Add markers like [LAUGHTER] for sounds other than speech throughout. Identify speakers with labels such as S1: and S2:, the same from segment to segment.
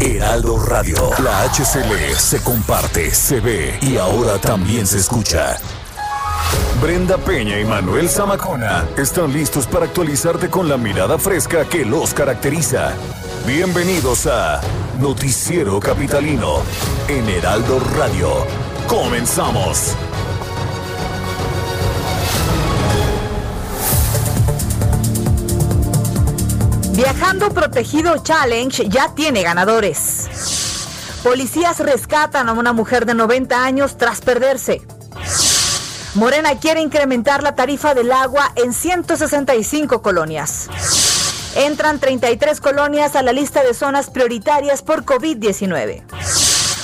S1: Heraldo Radio. La HCL se comparte, se ve y ahora también se escucha. Brenda Peña y Manuel Zamacona están listos para actualizarte con la mirada fresca que los caracteriza. Bienvenidos a Noticiero Capitalino en Heraldo Radio. Comenzamos.
S2: Viajando Protegido Challenge ya tiene ganadores. Policías rescatan a una mujer de 90 años tras perderse. Morena quiere incrementar la tarifa del agua en 165 colonias. Entran 33 colonias a la lista de zonas prioritarias por COVID-19.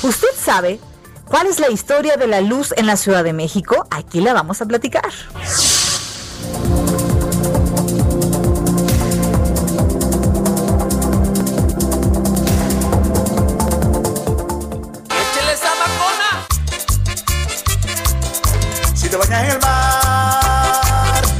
S2: ¿Usted sabe cuál es la historia de la luz en la Ciudad de México? Aquí la vamos a platicar.
S3: Si te bañas en el mar,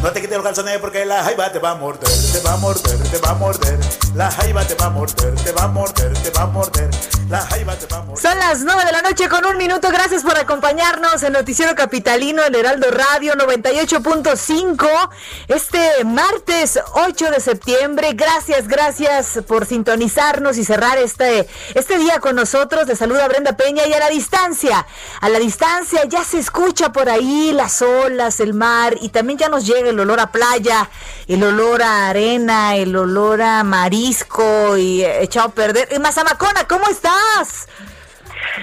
S3: no te quites los calzones porque la jaiba te va a morder, te va a morder, te va a morder. La jaiba te va a morder, te va a morder, te va a morder. La jaiba te va a morder.
S2: Son las 9 de la noche con un minuto. Gracias por acompañarnos en Noticiero Capitalino, el Heraldo Radio 98.5. Este martes 8 de septiembre. Gracias, gracias por sintonizarnos y cerrar este, este día con nosotros. Le saluda Brenda Peña y a la distancia, a la distancia ya se escucha por ahí las olas, el mar y también ya nos llega el olor a playa, el olor a arena, el olor a marisco y echado a perder. Y Mazamacona, ¿cómo estás?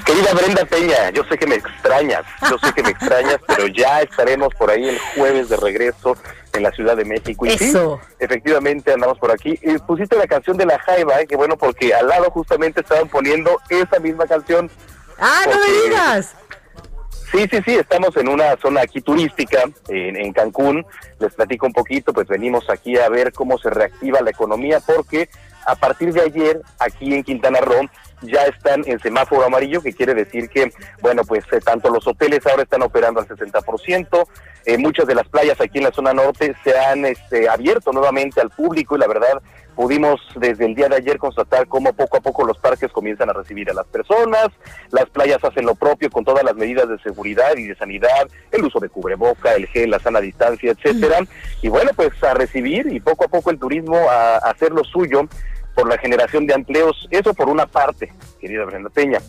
S4: Querida Brenda Peña, yo sé que me extrañas, yo sé que me extrañas, [LAUGHS] pero ya estaremos por ahí el jueves de regreso en la Ciudad de México. Y sí,
S2: Eso.
S4: efectivamente andamos por aquí. Y pusiste la canción de La Jaiba, eh, que bueno, porque al lado justamente estaban poniendo esa misma canción.
S2: Ah, no me digas.
S4: Sí, sí, sí, estamos en una zona aquí turística, en, en Cancún. Les platico un poquito, pues venimos aquí a ver cómo se reactiva la economía, porque a partir de ayer, aquí en Quintana Roo, ya están en semáforo amarillo, que quiere decir que, bueno, pues eh, tanto los hoteles ahora están operando al 60%, eh, muchas de las playas aquí en la zona norte se han este, abierto nuevamente al público y la verdad pudimos desde el día de ayer constatar cómo poco a poco los parques comienzan a recibir a las personas, las playas hacen lo propio con todas las medidas de seguridad y de sanidad, el uso de cubreboca, el gel, la sana distancia, etcétera, y bueno, pues a recibir y poco a poco el turismo a, a hacer lo suyo por la generación de empleos, eso por una parte, querida Brenda Peña.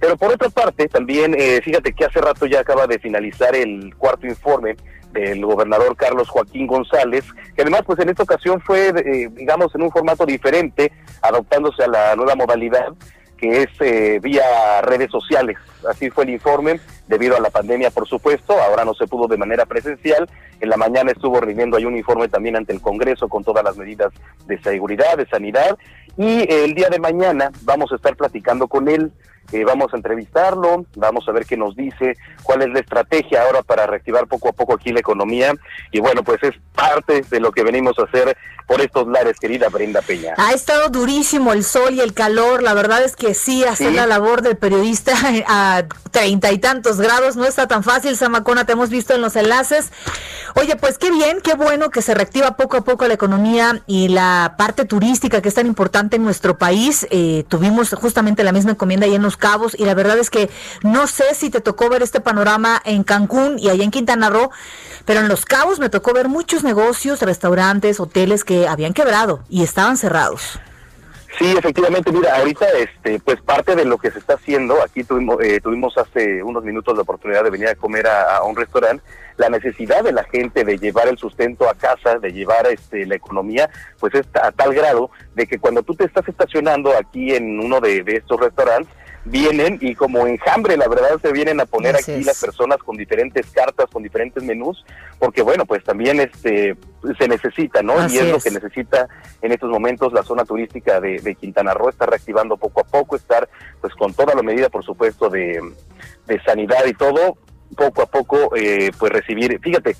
S4: Pero por otra parte, también, eh, fíjate que hace rato ya acaba de finalizar el cuarto informe del gobernador Carlos Joaquín González, que además, pues en esta ocasión fue, eh, digamos, en un formato diferente, adoptándose a la nueva modalidad, que es eh, vía redes sociales. Así fue el informe, debido a la pandemia, por supuesto, ahora no se pudo de manera presencial. En la mañana estuvo rindiendo ahí un informe también ante el Congreso con todas las medidas de seguridad, de sanidad, y eh, el día de mañana vamos a estar platicando con él. Eh, vamos a entrevistarlo, vamos a ver qué nos dice, cuál es la estrategia ahora para reactivar poco a poco aquí la economía. Y bueno, pues es parte de lo que venimos a hacer por estos lares, querida Brenda Peña.
S2: Ha estado durísimo el sol y el calor. La verdad es que sí, hacer
S4: Sí.
S2: la labor del periodista [LAUGHS] a treinta y tantos grados no está tan fácil. Samacona, te hemos visto en los enlaces. Oye, pues qué bien, qué bueno que se reactiva poco a poco la economía y la parte turística que es tan importante en nuestro país. Eh, tuvimos justamente la misma encomienda ahí en Los Cabos y la verdad es que no sé si te tocó ver este panorama en Cancún y allá en Quintana Roo, pero en Los Cabos me tocó ver muchos negocios, restaurantes, hoteles que habían quebrado y estaban cerrados.
S4: Sí, efectivamente, mira, ahorita este, pues parte de lo que se está haciendo, aquí tuvimos, eh, tuvimos hace unos minutos la oportunidad de venir a comer a, un restaurante, la necesidad de la gente de llevar el sustento a casa, de llevar este, la economía, pues es a tal grado de que cuando tú te estás estacionando aquí en uno de estos restaurantes, vienen y como enjambre, la verdad, se vienen a poner aquí las personas con diferentes cartas, con diferentes menús, porque bueno, pues también este se necesita, ¿no? y es, lo que necesita en estos momentos la zona turística de, de, Quintana Roo, está reactivando poco a poco, estar pues con toda la medida, por supuesto, de, de sanidad y todo, poco a poco, eh, pues recibir, fíjate,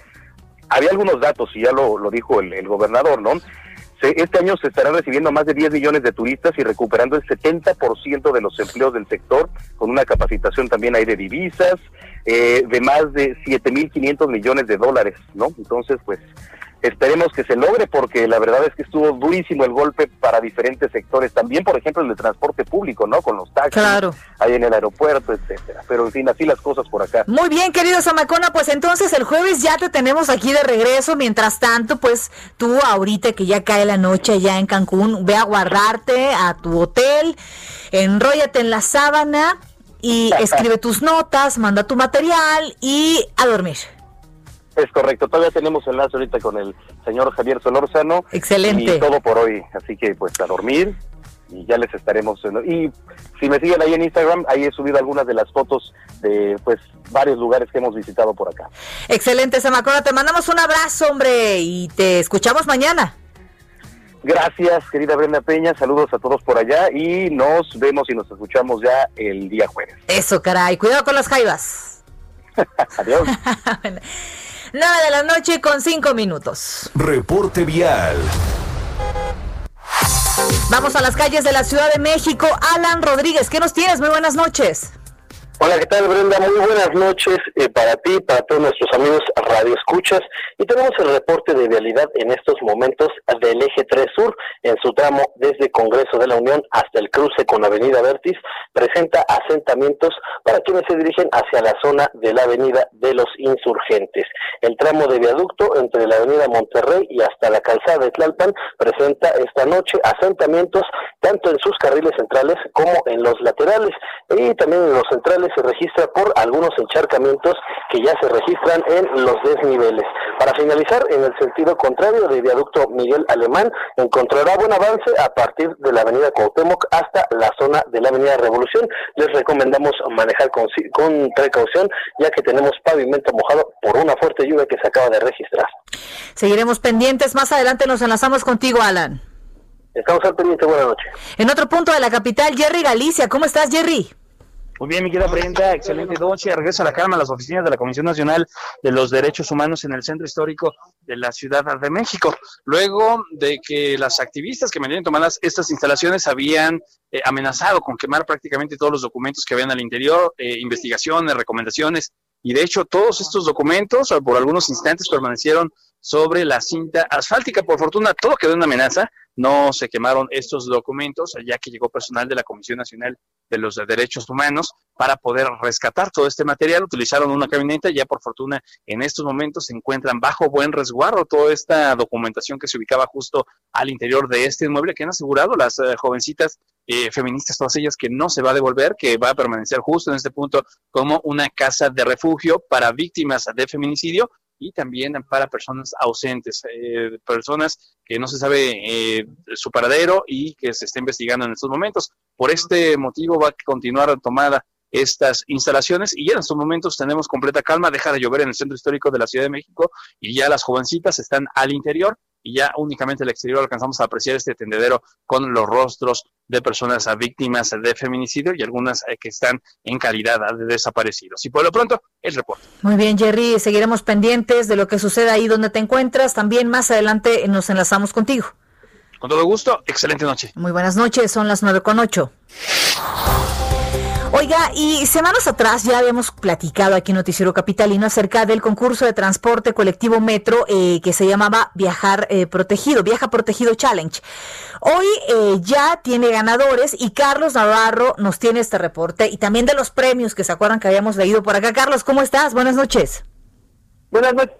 S4: había algunos datos, y ya lo, lo dijo el, el gobernador, ¿no? Este año se estarán recibiendo más de 10 millones de turistas y recuperando el 70% de los empleos del sector, con una capacitación también ahí de divisas, eh, de más de 7.500 millones de dólares, ¿no? Entonces, pues Esperemos que se logre porque la verdad es que estuvo durísimo el golpe para diferentes sectores, también por ejemplo el de transporte público, ¿no? Con los taxis
S2: claro.
S4: ahí en el aeropuerto, etcétera. Pero en fin, así las cosas por acá.
S2: Muy bien, querido Samacona, pues entonces el jueves ya te tenemos aquí de regreso. Mientras tanto, pues tú ahorita que ya cae la noche ya en Cancún, ve a guardarte a tu hotel, enróllate en la sábana y [LAUGHS] escribe tus notas, manda tu material y a dormir.
S4: Es correcto, todavía tenemos enlace ahorita con el señor Javier Solórzano.
S2: Excelente.
S4: Y todo por hoy, así que pues a dormir y ya les estaremos. Y si me siguen ahí en Instagram, ahí he subido algunas de las fotos de pues varios lugares que hemos visitado por acá.
S2: Excelente, Samacona, te mandamos un abrazo, hombre, y te escuchamos mañana.
S4: Gracias, querida Brenda Peña. Saludos a todos por allá y nos vemos y nos escuchamos ya el día jueves.
S2: Eso, caray. Cuidado con las jaivas. [LAUGHS]
S4: Adiós. [LAUGHS]
S2: 9 de la noche con 5 minutos.
S1: Reporte vial.
S2: Vamos a las calles de la Ciudad de México. Alan Rodríguez, ¿qué nos tienes? Muy buenas noches.
S5: Hola, ¿qué tal Brenda? Muy buenas noches eh, para ti, para todos nuestros amigos Radio Escuchas. Y tenemos el reporte de vialidad en estos momentos del eje 3 Sur, en su tramo desde Congreso de la Unión hasta el cruce con Avenida Vertis, presenta asentamientos para quienes se dirigen hacia la zona de la Avenida de los Insurgentes. El tramo de viaducto entre la Avenida Monterrey y hasta la calzada de Tlalpan presenta esta noche asentamientos tanto en sus carriles centrales como en los laterales y también en los centrales se registra por algunos encharcamientos que ya se registran en los desniveles. Para finalizar, en el sentido contrario de viaducto Miguel Alemán, encontrará buen avance a partir de la avenida Cuauhtémoc hasta la zona de la avenida Revolución. Les recomendamos manejar con, con precaución, ya que tenemos pavimento mojado por una fuerte lluvia que se acaba de registrar.
S2: Seguiremos pendientes. Más adelante nos enlazamos contigo, Alan.
S5: Estamos al pendiente. Buenas noches.
S2: En otro punto de la capital, Jerry Galicia. ¿Cómo estás, Jerry?
S6: Muy bien, mi querida Brenda, excelente noche. Regreso a la calma a las oficinas de la Comisión Nacional de los Derechos Humanos en el Centro Histórico de la Ciudad de México. Luego de que las activistas que mantienen tomadas estas instalaciones habían eh, amenazado con quemar prácticamente todos los documentos que habían al interior, eh, investigaciones, recomendaciones, y de hecho todos estos documentos por algunos instantes permanecieron sobre la cinta asfáltica. Por fortuna, todo quedó en amenaza. No se quemaron estos documentos, ya que llegó personal de la Comisión Nacional de los Derechos Humanos para poder rescatar todo este material. Utilizaron una camioneta, ya por fortuna en estos momentos se encuentran bajo buen resguardo toda esta documentación que se ubicaba justo al interior de este inmueble que han asegurado las eh, jovencitas eh, feministas, todas ellas, que no se va a devolver, que va a permanecer justo en este punto como una casa de refugio para víctimas de feminicidio y también para personas ausentes, eh, personas que no se sabe eh, su paradero y que se está investigando en estos momentos. Por este motivo va a continuar tomada estas instalaciones y ya en estos momentos tenemos completa calma, deja de llover en el centro histórico de la Ciudad de México y ya las jovencitas están al interior y ya únicamente el exterior alcanzamos a apreciar este tendedero con los rostros de personas víctimas de feminicidio y algunas eh, que están en calidad de desaparecidos. Y por lo pronto, el reporte.
S2: Muy bien, Jerry, seguiremos pendientes de lo que suceda ahí donde te encuentras. También más adelante nos enlazamos contigo.
S6: Con todo gusto, excelente noche.
S2: Muy buenas noches, son las nueve con ocho. Oiga, y semanas atrás ya habíamos platicado aquí en Noticiero Capitalino acerca del concurso de transporte colectivo Metro eh, que se llamaba Viajar eh, Protegido, Viaja Protegido Challenge. Hoy eh, ya tiene ganadores y Carlos Navarro nos tiene este reporte y también de los premios que se acuerdan que habíamos leído por acá. Carlos, ¿cómo estás? Buenas noches.
S7: Buenas noches.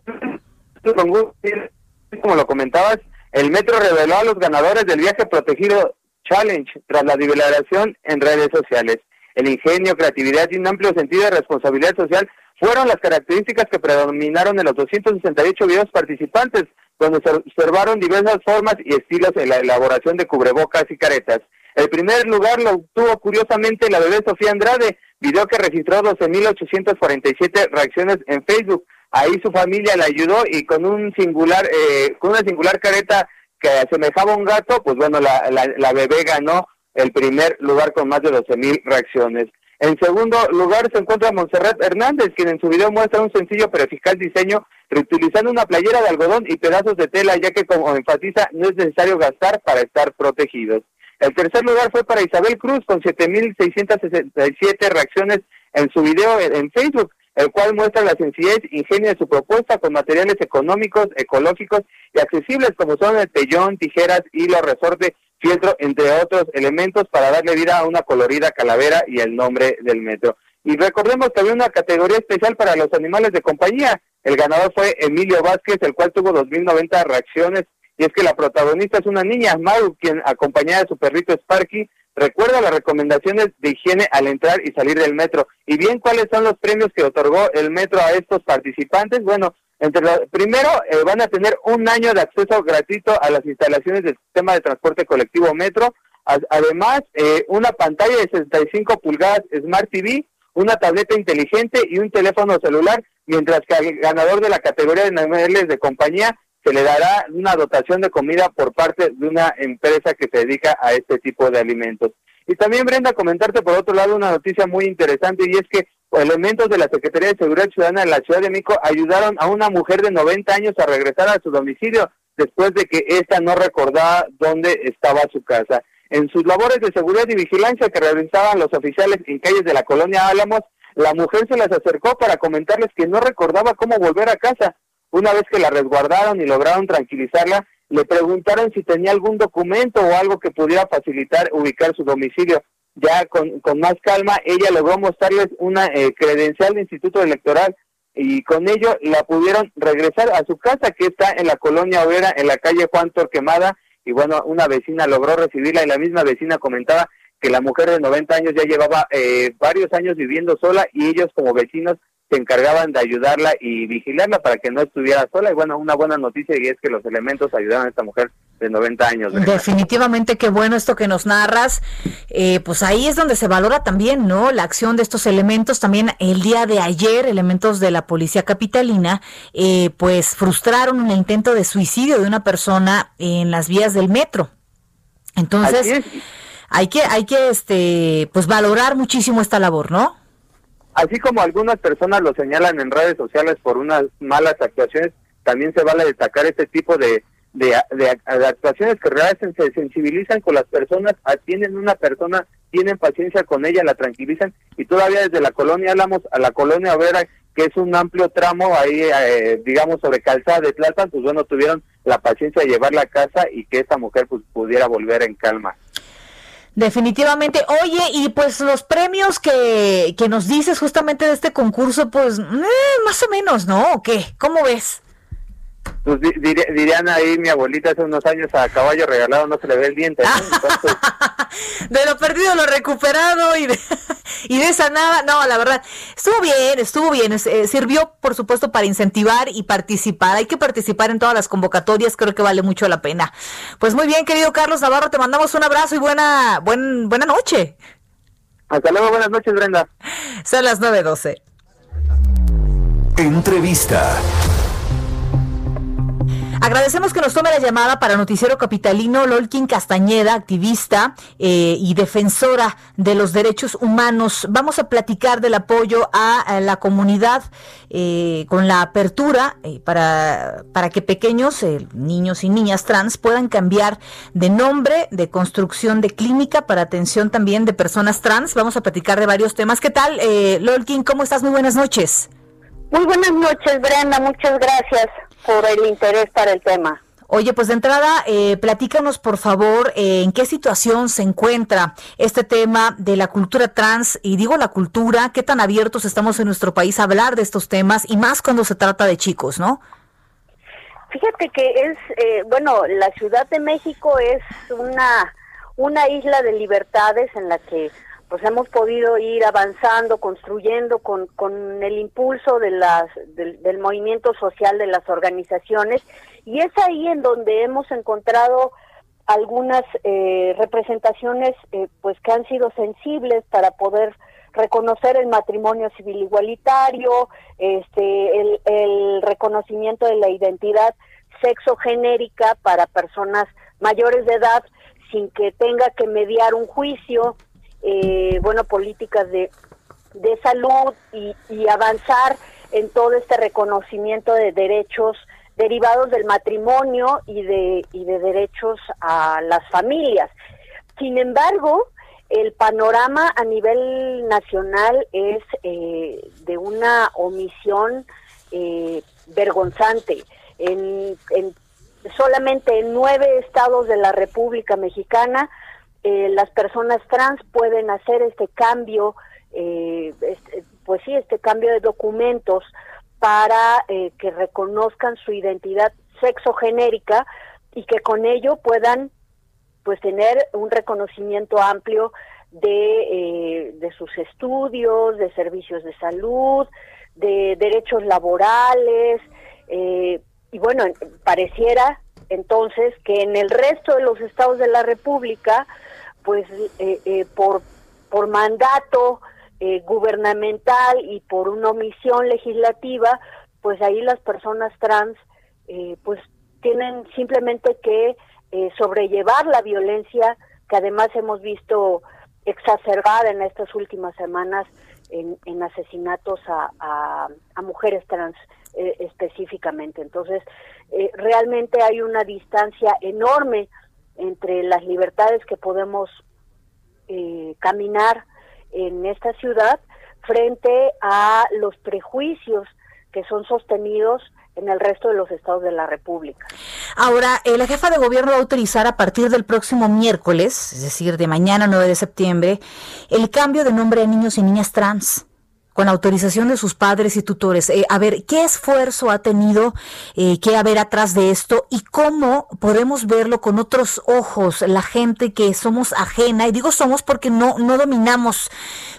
S7: Como lo comentabas, el Metro reveló a los ganadores del Viaje Protegido Challenge tras la divulgación en redes sociales. El ingenio, creatividad y un amplio sentido de responsabilidad social fueron las características que predominaron en los 268 videos participantes, donde se observaron diversas formas y estilos en la elaboración de cubrebocas y caretas. El primer lugar lo obtuvo curiosamente la bebé Sofía Andrade, video que registró 12.847 reacciones en Facebook. Ahí su familia la ayudó y con un singular, eh, con una singular careta que asemejaba a un gato, pues bueno, la, la, la bebé ganó el primer lugar con más de 12.000 reacciones. En segundo lugar se encuentra Montserrat Hernández, quien en su video muestra un sencillo pero eficaz diseño reutilizando una playera de algodón y pedazos de tela, ya que como enfatiza no es necesario gastar para estar protegidos. El tercer lugar fue para Isabel Cruz con 7.667 reacciones en su video en Facebook, el cual muestra la sencillez e ingenio de su propuesta con materiales económicos, ecológicos y accesibles como son el pellón, tijeras, hilo, resorte, fieltro, entre otros elementos para darle vida a una colorida calavera y el nombre del metro. Y recordemos que había una categoría especial para los animales de compañía. El ganador fue Emilio Vázquez, el cual tuvo 2.090 reacciones. Y es que la protagonista es una niña, Maru, quien acompañada de su perrito Sparky, recuerda las recomendaciones de higiene al entrar y salir del metro. Y bien, ¿cuáles son los premios que otorgó el metro a estos participantes? Bueno, entre primero eh, van a tener un año de acceso gratuito a las instalaciones del sistema de transporte colectivo metro. además, eh, una pantalla de 65 pulgadas Smart TV, una tableta inteligente y un teléfono celular, mientras que al ganador de la categoría de niveles de compañía se le dará una dotación de comida por parte de una empresa que se dedica a este tipo de alimentos. Y también, Brenda, comentarte por otro lado una noticia muy interesante y es que elementos de la Secretaría de Seguridad Ciudadana de la Ciudad de México ayudaron a una mujer de 90 años a regresar a su domicilio después de que ésta no recordaba dónde estaba su casa. En sus labores de seguridad y vigilancia que realizaban los oficiales en calles de la colonia Álamos, la mujer se las acercó para comentarles que no recordaba cómo volver a casa. Una vez que la resguardaron y lograron tranquilizarla, le preguntaron si tenía algún documento o algo que pudiera facilitar ubicar su domicilio. Ya con, más calma, ella logró mostrarles una eh, credencial de instituto electoral y con ello la pudieron regresar a su casa que está en la colonia Obrera, en la calle Juan Torquemada, y bueno, una vecina logró recibirla y la misma vecina comentaba que la mujer de 90 años ya llevaba eh, varios años viviendo sola y ellos como vecinos se encargaban de ayudarla y vigilarla para que no estuviera sola. Y bueno, una buena noticia y es que los elementos ayudaron a esta mujer de 90 años.
S2: Definitivamente qué bueno esto que nos narras. Eh, pues ahí es donde se valora también, ¿no? La acción de estos elementos. También el día de ayer, elementos de la policía capitalina, eh, pues frustraron un intento de suicidio de una persona en las vías del metro. Entonces, hay que, hay que, este, pues valorar muchísimo esta labor, ¿no?
S7: Así como algunas personas lo señalan en redes sociales por unas malas actuaciones, también se vale destacar este tipo de, de, actuaciones que realmente se sensibilizan con las personas, atienden a una persona, tienen paciencia con ella, la tranquilizan y todavía desde la colonia hablamos a la colonia Obrera, que es un amplio tramo ahí, eh, digamos, sobre calzada de Tlalpan, pues bueno, tuvieron la paciencia de llevarla a casa y que esta mujer pues pudiera volver en calma.
S2: Definitivamente. Oye, y pues los premios que, que nos dices justamente de este concurso, pues eh, más o menos, ¿no? ¿O qué? ¿Cómo ves?
S7: Pues dirían ahí mi abuelita hace unos años a caballo regalado no se le ve el diente. [LAUGHS]
S2: de lo perdido lo recuperado y de, y de esa nada, no, la verdad, estuvo bien, estuvo bien, eh, sirvió por supuesto para incentivar y participar, hay que participar en todas las convocatorias, creo que vale mucho la pena. Pues muy bien, querido Carlos Navarro, te mandamos un abrazo y buena, buen, buena noche.
S7: Hasta luego, buenas noches, Brenda.
S2: Son las 9.12.
S1: Entrevista.
S2: Agradecemos que nos tome la llamada para Noticiero Capitalino Lolkin Castañeda, activista eh, y defensora de los derechos humanos. Vamos a platicar del apoyo a, la comunidad eh, con la apertura eh, para, para que pequeños niños y niñas trans puedan cambiar de nombre, de construcción de clínica para atención también de personas trans. Vamos a platicar de varios temas. ¿Qué tal, Lolkin? ¿Cómo estás? Muy buenas noches.
S8: Muy buenas noches, Brenda. Muchas gracias por el interés para el tema.
S2: Oye, pues de entrada, eh, platícanos por favor eh, en qué situación se encuentra este tema de la cultura trans y digo la cultura, qué tan abiertos estamos en nuestro país a hablar de estos temas y más cuando se trata de chicos, ¿no?
S8: Fíjate que es, eh, bueno, la Ciudad de México es una, una isla de libertades en la que pues hemos podido ir avanzando, construyendo con, con el impulso de las, del, movimiento social de las organizaciones. Y es ahí en donde hemos encontrado algunas eh, representaciones eh, pues que han sido sensibles para poder reconocer el matrimonio civil igualitario, este, el, el reconocimiento de la identidad sexogenérica para personas mayores de edad sin que tenga que mediar un juicio, eh, bueno, políticas de, de salud y, y avanzar en todo este reconocimiento de derechos derivados del matrimonio y de, y de derechos a las familias. Sin embargo, el panorama a nivel nacional es eh, de una omisión eh, vergonzante. En, en, solamente en nueve estados de la República Mexicana eh, las personas trans pueden hacer este cambio, eh, este, pues sí, este cambio de documentos para eh, que reconozcan su identidad sexogenérica y que con ello puedan pues tener un reconocimiento amplio de, eh, de sus estudios, de servicios de salud, de derechos laborales, eh, y bueno, pareciera entonces que en el resto de los estados de la República, pues eh, eh, por, por mandato eh, gubernamental y por una omisión legislativa, pues ahí las personas trans eh, pues tienen simplemente que eh, sobrellevar la violencia que además hemos visto exacerbada en estas últimas semanas en, en asesinatos a, mujeres trans eh, específicamente. Entonces, realmente hay una distancia enorme entre las libertades que podemos eh, caminar en esta ciudad frente a los prejuicios que son sostenidos en el resto de los estados de la República.
S2: Ahora, eh, la jefa de gobierno va a autorizar a partir del próximo miércoles, es decir, de mañana 9 de septiembre, el cambio de nombre a niños y niñas trans con autorización de sus padres y tutores. Eh, a ver, ¿qué esfuerzo ha tenido eh, que haber atrás de esto y cómo podemos verlo con otros ojos, la gente que somos ajena? Y digo somos porque no, no dominamos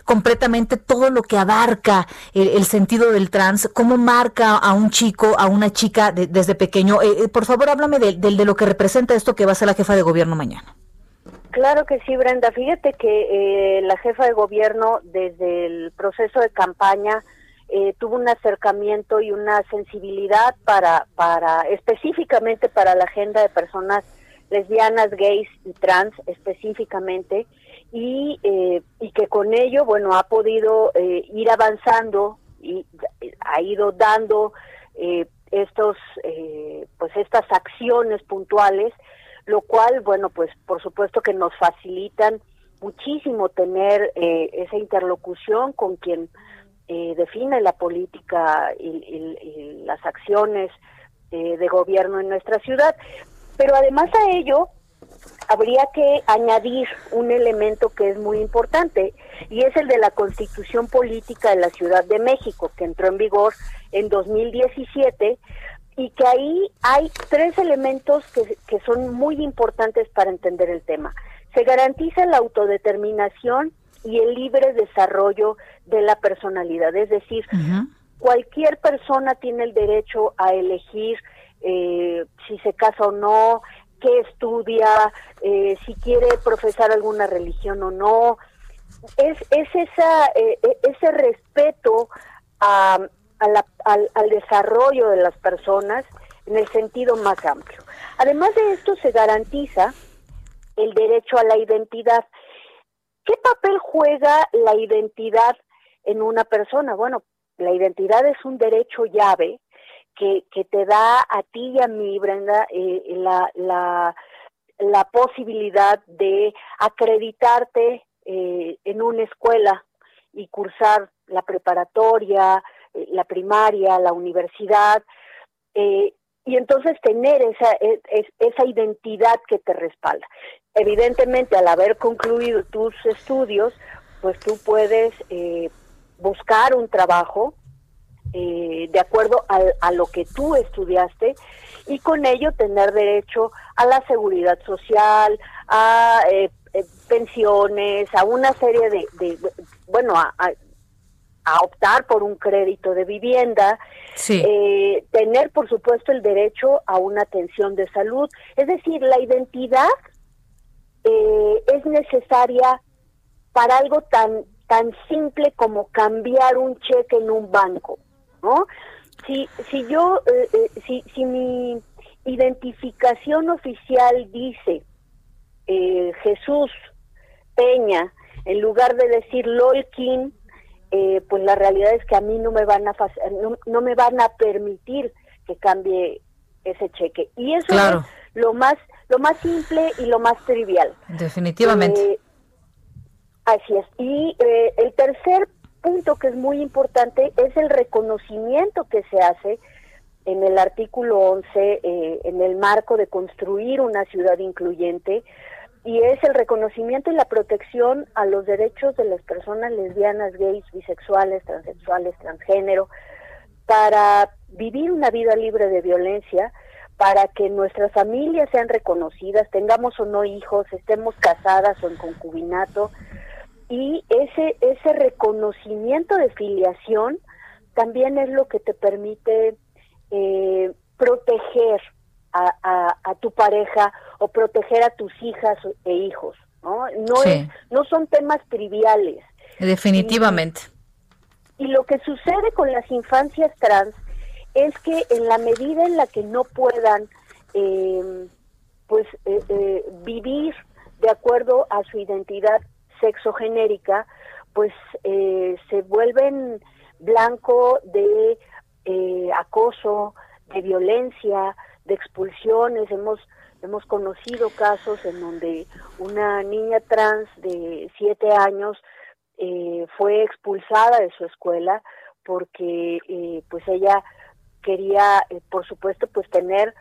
S2: completamente todo lo que abarca el, sentido del trans, cómo marca a un chico, a una chica de, desde pequeño. Eh, por favor, háblame de, de, de lo que representa esto que va a ser la jefa de gobierno mañana.
S8: Claro que sí, Brenda. Fíjate que eh, la jefa de gobierno desde el proceso de campaña eh, tuvo un acercamiento y una sensibilidad para, para específicamente para la agenda de personas lesbianas, gays y trans específicamente y, eh, y que con ello, bueno, ha podido eh, ir avanzando y ha ido dando eh, estos, eh, pues estas acciones puntuales lo cual, bueno, pues por supuesto que nos facilitan muchísimo tener eh, esa interlocución con quien eh, define la política y, y, las acciones eh, de gobierno en nuestra ciudad. Pero además a ello, habría que añadir un elemento que es muy importante y es el de la constitución política de la Ciudad de México, que entró en vigor en 2017 y que ahí hay tres elementos que, que son muy importantes para entender el tema. Se garantiza la autodeterminación y el libre desarrollo de la personalidad, es decir, uh -huh. cualquier persona tiene el derecho a elegir eh, si se casa o no, qué estudia, eh, si quiere profesar alguna religión o no. Es, es esa, eh, ese respeto a, a la, al, al, desarrollo de las personas en el sentido más amplio. Además de esto, se garantiza el derecho a la identidad. ¿Qué papel juega la identidad en una persona? Bueno, la identidad es un derecho llave que, que te da a ti y a mí, Brenda, eh, la, la, la posibilidad de acreditarte eh, en una escuela y cursar la preparatoria, eh, la primaria, la universidad, eh, y entonces tener esa, es, esa identidad que te respalda. Evidentemente, al haber concluido tus estudios, pues tú puedes eh, buscar un trabajo eh, de acuerdo a, a, lo que tú estudiaste y con ello tener derecho a la seguridad social, a eh, eh, pensiones, a una serie de, de bueno, a, a, optar por un crédito de vivienda,
S2: sí.
S8: tener por supuesto el derecho a una atención de salud, es decir, la identidad eh, es necesaria para algo tan tan simple como cambiar un cheque en un banco, ¿no? Si si yo eh, eh, si si mi identificación oficial dice eh, Jesús Peña en lugar de decir Lolkin, eh, pues la realidad es que a mí no me van a no, no, me van a permitir que cambie ese cheque y eso es lo más lo más simple y lo más trivial.
S2: Definitivamente.
S8: Eh, así es. Y eh, el tercer punto que es muy importante es el reconocimiento que se hace en el artículo 11, eh, en el marco de construir una ciudad incluyente, y es el reconocimiento y la protección a los derechos de las personas lesbianas, gays, bisexuales, transexuales, transgénero, para vivir una vida libre de violencia, para que nuestras familias sean reconocidas, tengamos o no hijos, estemos casadas o en concubinato, y ese, ese reconocimiento de filiación también es lo que te permite eh, proteger a, a, tu pareja o proteger a tus hijas e hijos, ¿no? No, es, no son temas triviales.
S2: Definitivamente.
S8: Y, y lo que sucede con las infancias trans es que en la medida en la que no puedan eh, pues eh, eh, vivir de acuerdo a su identidad sexogenérica, pues eh, se vuelven blanco de eh, acoso, de violencia, de expulsiones. Hemos hemos conocido casos en donde una niña trans de siete años eh, fue expulsada de su escuela porque eh, pues ella quería, eh, por supuesto, pues tener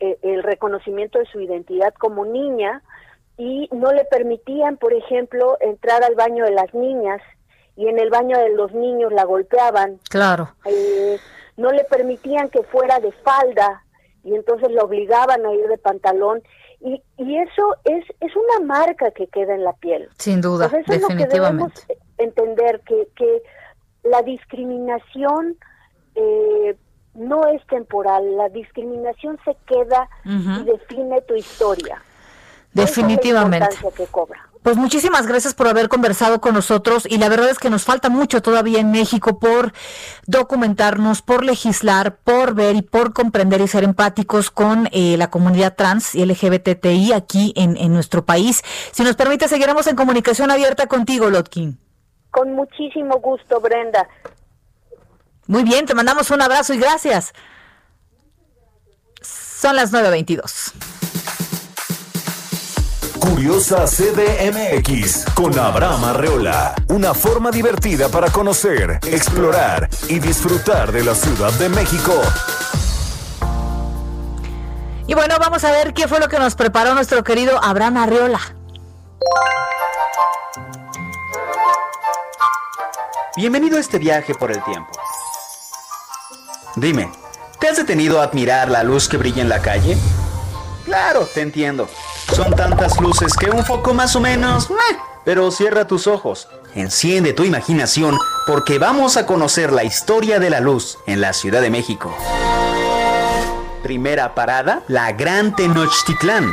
S8: eh, el reconocimiento de su identidad como niña y no le permitían, por ejemplo, entrar al baño de las niñas y en el baño de los niños la golpeaban.
S2: Claro.
S8: Eh, no le permitían que fuera de falda y entonces la obligaban a ir de pantalón y, y eso es es una marca que queda en la piel.
S2: Sin duda,
S8: Pues eso es lo que
S2: definitivamente.
S8: debemos entender que que la discriminación eh, no es temporal, la discriminación se queda
S2: Ujú.
S8: y define tu historia.
S2: Definitivamente.
S8: Esa es la importancia que cobra.
S2: Pues muchísimas gracias por haber conversado con nosotros y la verdad es que nos falta mucho todavía en México por documentarnos, por legislar, por ver y por comprender y ser empáticos con eh, la comunidad trans y LGBTI aquí en, en nuestro país. Si nos permite, seguiremos en comunicación abierta contigo, Lotkin.
S8: Con muchísimo gusto, Brenda.
S2: Muy bien, te mandamos un abrazo y gracias. Son las 9.22.
S1: Curiosa CDMX con Abraham Arreola. Una forma divertida para conocer, explorar y disfrutar de la Ciudad de México.
S2: Y bueno, vamos a ver qué fue lo que nos preparó nuestro querido Abraham Arreola.
S9: Bienvenido a este viaje por el tiempo. Dime, ¿te has detenido a admirar la luz que brilla en la calle? Claro, te entiendo. Son tantas luces que un foco más o menos... Pero cierra tus ojos, enciende tu imaginación porque vamos a conocer la historia de la luz en la Ciudad de México. Primera parada, la Gran Tenochtitlán.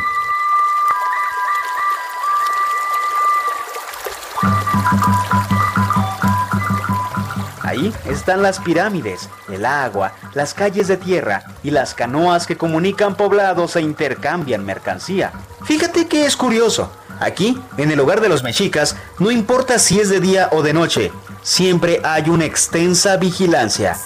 S9: Ahí están las pirámides, el agua, las calles de tierra y las canoas que comunican poblados e intercambian mercancía. Fíjate que es curioso. Aquí, en el hogar de los mexicas, no importa si es de día o de noche, siempre hay una extensa vigilancia.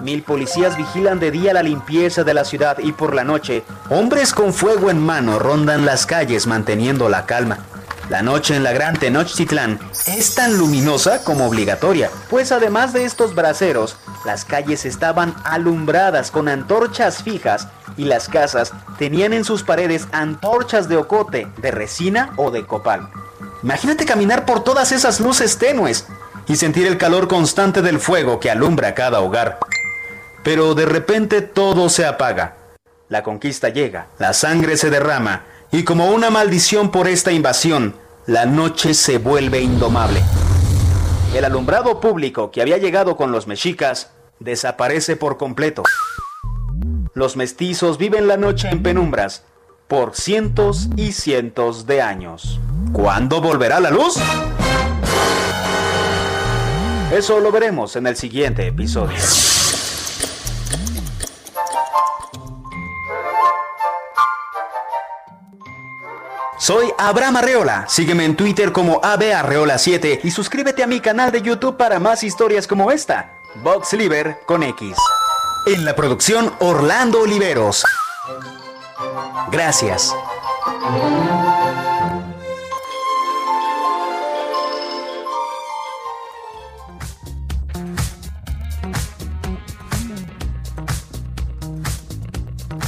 S9: Mil policías vigilan de día la limpieza de la ciudad y por la noche, hombres con fuego en mano rondan las calles manteniendo la calma. La noche en la Gran Tenochtitlán es tan luminosa como obligatoria, pues además de estos braseros, las calles estaban alumbradas con antorchas fijas y las casas tenían en sus paredes antorchas de ocote, de resina o de copal. Imagínate caminar por todas esas luces tenues y sentir el calor constante del fuego que alumbra cada hogar. Pero de repente todo se apaga. La conquista llega, la sangre se derrama y como una maldición por esta invasión, la noche se vuelve indomable. El alumbrado público que había llegado con los mexicas desaparece por completo. Los mestizos viven la noche en penumbras por cientos y cientos de años. ¿Cuándo volverá la luz? Eso lo veremos en el siguiente episodio. Soy Abraham Arreola. Sígueme en Twitter como abarreola7 y suscríbete a mi canal de YouTube para más historias como esta. Box Liver con X. En la producción Orlando Oliveros. Gracias.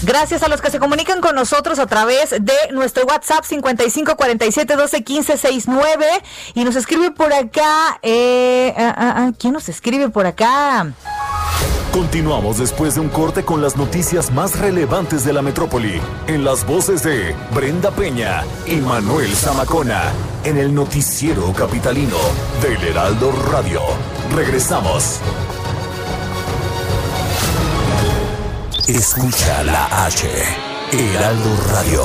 S2: Gracias a los que se comunican con nosotros a través de nuestro WhatsApp 55 47 12 15 69 y nos escribe por acá. Eh, ah, ah, ah, ¿Quién nos escribe por acá?
S1: Continuamos después de un corte con las noticias más relevantes de la metrópoli, en las voces de Brenda Peña y Manuel Zamacona, en el noticiero capitalino del Heraldo Radio. Regresamos. Escucha la H, Heraldo Radio.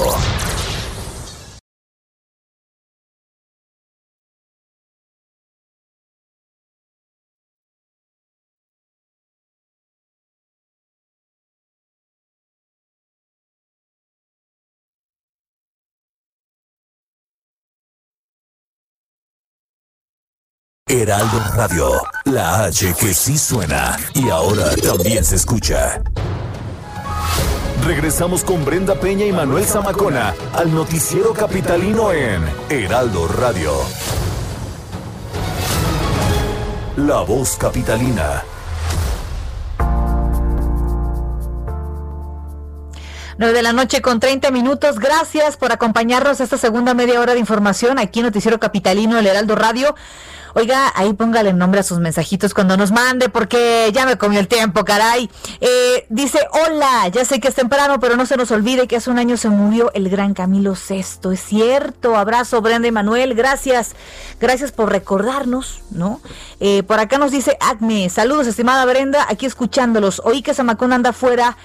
S1: Heraldo Radio, la H que sí suena y ahora también se escucha. Regresamos con Brenda Peña y Manuel Zamacona al noticiero capitalino en Heraldo Radio. La voz capitalina.
S2: 9 de la noche con 30 minutos. Gracias por acompañarnos esta segunda media hora de información aquí en Noticiero Capitalino, el Heraldo Radio. Oiga, ahí póngale nombre a sus mensajitos cuando nos mande, porque ya me comió el tiempo, caray. Eh, dice, hola, ya sé que es temprano, pero no se nos olvide que hace un año se murió el gran Camilo Sesto. Es cierto, abrazo, Brenda y Manuel, gracias. Gracias por recordarnos, ¿no? Eh, por acá nos dice Acme, saludos, estimada Brenda, aquí escuchándolos. Oí que Samacón anda afuera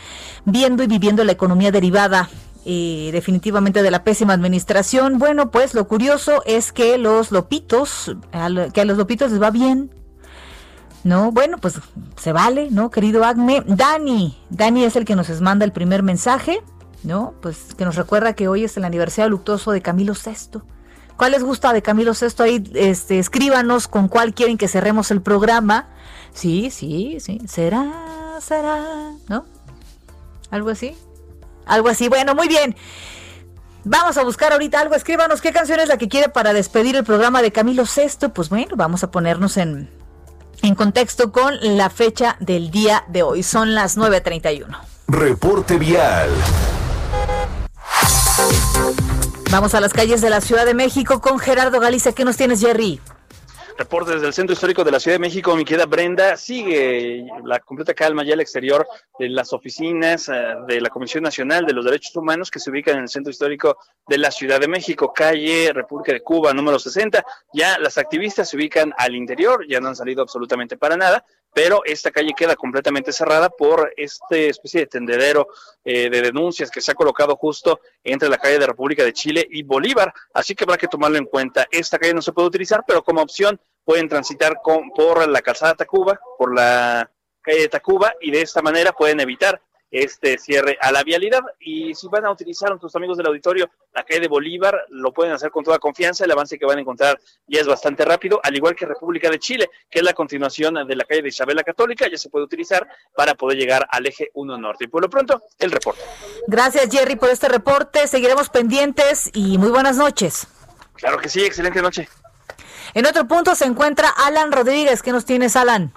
S2: viendo y viviendo la economía derivada eh, definitivamente de la pésima administración. Bueno, pues lo curioso es que los lopitos, que a los lopitos les va bien. No, bueno, pues se vale, ¿no? Querido Agme. Dani, Dani es el que nos manda el primer mensaje, ¿no? Pues que nos recuerda que hoy es el aniversario luctuoso de Camilo VI. ¿Cuál les gusta de Camilo VI? Ahí este, escríbanos con cuál quieren que cerremos el programa. Sí, sí, sí. Será, será, ¿no? Algo así. Algo así. Bueno, muy bien. Vamos a buscar ahorita algo. Escríbanos qué canción es la que quiere para despedir el programa de Camilo VI. Pues bueno, vamos a ponernos en, en contexto con la fecha del día de hoy. Son las 9.31.
S1: Reporte vial.
S2: Vamos a las calles de la Ciudad de México con Gerardo Galicia. ¿Qué nos tienes, Jerry?
S6: Reporte desde el Centro Histórico de la Ciudad de México, mi querida Brenda, sigue la completa calma ya al exterior de las oficinas eh, de la Comisión Nacional de los Derechos Humanos que se ubican en el Centro Histórico de la Ciudad de México, calle República de Cuba, número 60. Ya las activistas se ubican al interior, ya no han salido absolutamente para nada, pero esta calle queda completamente cerrada por este especie de tendedero eh, de denuncias que se ha colocado justo entre la calle de República de Chile y Bolívar, así que habrá que tomarlo en cuenta. Esta calle no se puede utilizar, pero como opción pueden transitar con, por la calzada Tacuba, por la calle de Tacuba, y de esta manera pueden evitar este cierre a la vialidad. Y si van a utilizar nuestros amigos del auditorio la calle de Bolívar, lo pueden hacer con toda confianza. El avance que van a encontrar ya es bastante rápido, al igual que República de Chile, que es la continuación de la calle de Isabel la Católica, ya se puede utilizar para poder llegar al eje 1 norte. Y por lo pronto, el reporte.
S2: Gracias, Jerry, por este reporte. Seguiremos pendientes y muy buenas noches.
S6: Claro que sí, excelente noche.
S2: En otro punto se encuentra Alan Rodríguez. ¿Qué nos tienes, Alan?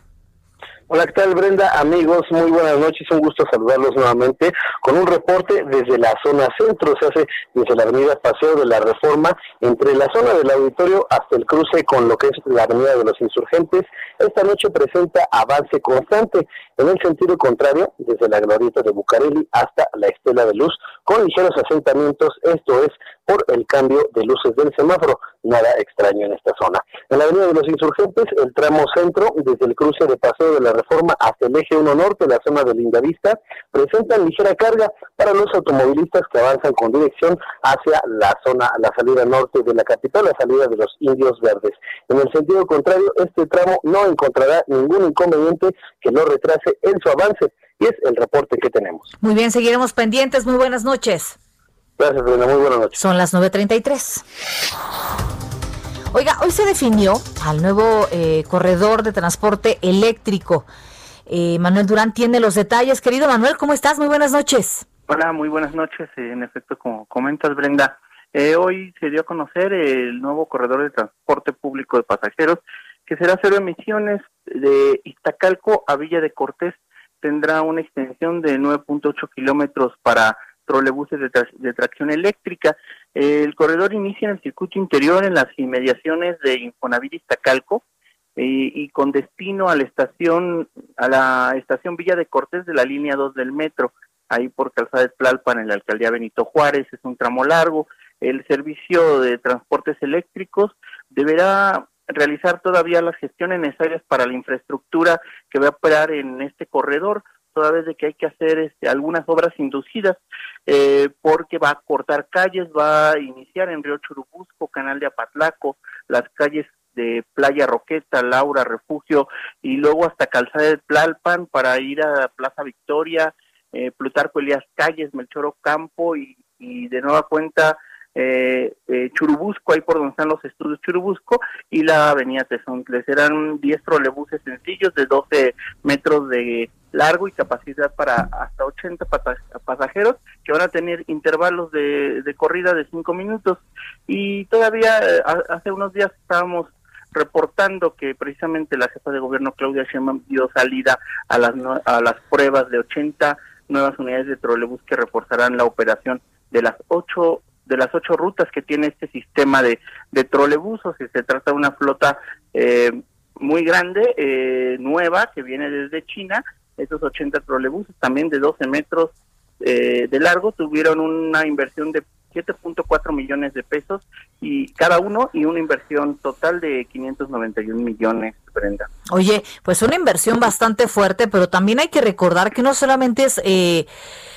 S5: Hola, ¿qué tal Brenda? Amigos, muy buenas noches, un gusto saludarlos nuevamente con un reporte desde la zona centro, se hace desde la avenida Paseo de la Reforma, entre la zona del auditorio hasta el cruce con lo que es la avenida de los insurgentes. Esta noche presenta avance constante en el sentido contrario, desde la glorieta de Bucareli hasta la Estela de Luz, con ligeros asentamientos, esto es por el cambio de luces del semáforo. Nada extraño en esta zona. En la Avenida de los Insurgentes, el tramo centro, desde el cruce de Paseo de la Reforma hasta el eje 1 norte, la zona de Lindavista, presentan ligera carga para los automovilistas que avanzan con dirección hacia la zona, la salida norte de la capital, la salida de los Indios Verdes. En el sentido contrario, este tramo no encontrará ningún inconveniente que no retrase en su avance y es el reporte que tenemos.
S2: Muy bien, seguiremos pendientes. Muy buenas noches.
S5: Gracias, Brenda. Muy buenas noches.
S2: Son las 9.33. Oiga, hoy se definió al nuevo eh, corredor de transporte eléctrico. Eh, Manuel Durán tiene los detalles. Querido Manuel, ¿cómo estás? Muy buenas noches.
S10: Hola, muy buenas noches. En efecto, como comentas, Brenda, eh, hoy se dio a conocer el nuevo corredor de transporte público de pasajeros que será cero emisiones de Iztacalco a Villa de Cortés tendrá una extensión de 9.8 kilómetros para trolebuses de, tracción eléctrica. El corredor inicia en el circuito interior en las inmediaciones de Infonavit Iztacalco eh, y con destino a la estación a la estación Villa de Cortés de la línea 2 del metro, ahí por Calzada de Tlalpan en la alcaldía Benito Juárez, es un tramo largo. El servicio de transportes eléctricos deberá realizar todavía las gestiones necesarias para la infraestructura que va a operar en este corredor, toda vez de que hay que hacer este, algunas obras inducidas, eh, porque va a cortar calles, va a iniciar en Río Churubusco, Canal de Apatlaco, las calles de Playa Roqueta, Laura, Refugio, y luego hasta Calzada de Tlalpan para ir a Plaza Victoria, eh, Plutarco Elías Calles, Melchoro Campo y, y de nueva cuenta eh, eh, Churubusco, ahí por donde están los estudios Churubusco, y la avenida Tezontle. Serán 10 trolebuses sencillos de 12 metros de largo y capacidad para hasta 80 pasajeros que van a tener intervalos de, corrida de 5 minutos. Y todavía eh, hace unos días estábamos reportando que precisamente la jefa de gobierno Claudia Sheinbaum dio salida a las a las pruebas de 80 nuevas unidades de trolebús que reforzarán la operación de las ocho de las ocho rutas que tiene este sistema de, de trolebusos. Y se trata de una flota eh, muy grande, eh, nueva, que viene desde China. Esos 80 trolebuses, también de 12 metros eh, de largo, tuvieron una inversión de 7.4 millones de pesos y cada uno y una inversión total de 591 millones, Brenda.
S2: Oye, pues una inversión bastante fuerte, pero también hay que recordar que no solamente es, eh,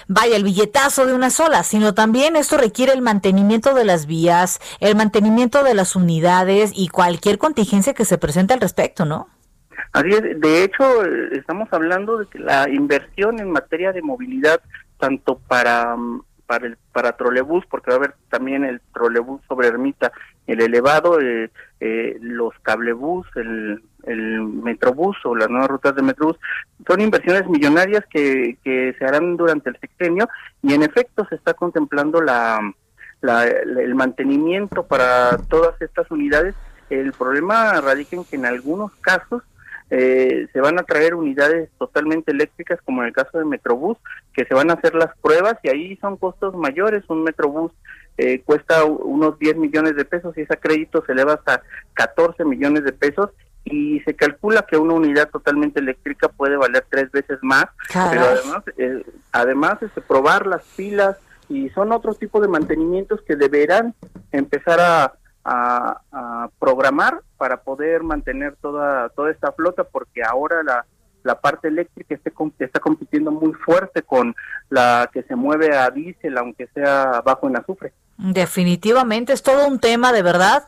S2: vaya, el billetazo de una sola, sino también esto requiere el mantenimiento de las vías, el mantenimiento de las unidades y cualquier contingencia que se presente al respecto, ¿no?
S10: Así es, de hecho, estamos hablando de que la inversión en materia de movilidad, tanto para mm, para el para trolebús, porque va a haber también el trolebús sobre Ermita, el elevado, eh, eh, los cablebús, el, el metrobús o las nuevas rutas de metrobús, son inversiones millonarias que, que se harán durante el sexenio y en efecto se está contemplando la, la, el mantenimiento para todas estas unidades. El problema radica en que en algunos casos eh, se van a traer unidades totalmente eléctricas, como en el caso de Metrobús, que se van a hacer las pruebas y ahí son costos mayores. Un Metrobús eh, cuesta unos 10 millones de pesos y ese crédito se eleva hasta 14 millones de pesos y se calcula que una unidad totalmente eléctrica puede valer tres veces más, pero además, eh, además este, probar las pilas y son otros tipos de mantenimientos que deberán empezar a a, programar para poder mantener toda, toda esta flota, porque ahora la, la parte eléctrica está, está compitiendo muy fuerte con la que se mueve a diésel, aunque sea bajo en azufre.
S2: Definitivamente es todo un tema de verdad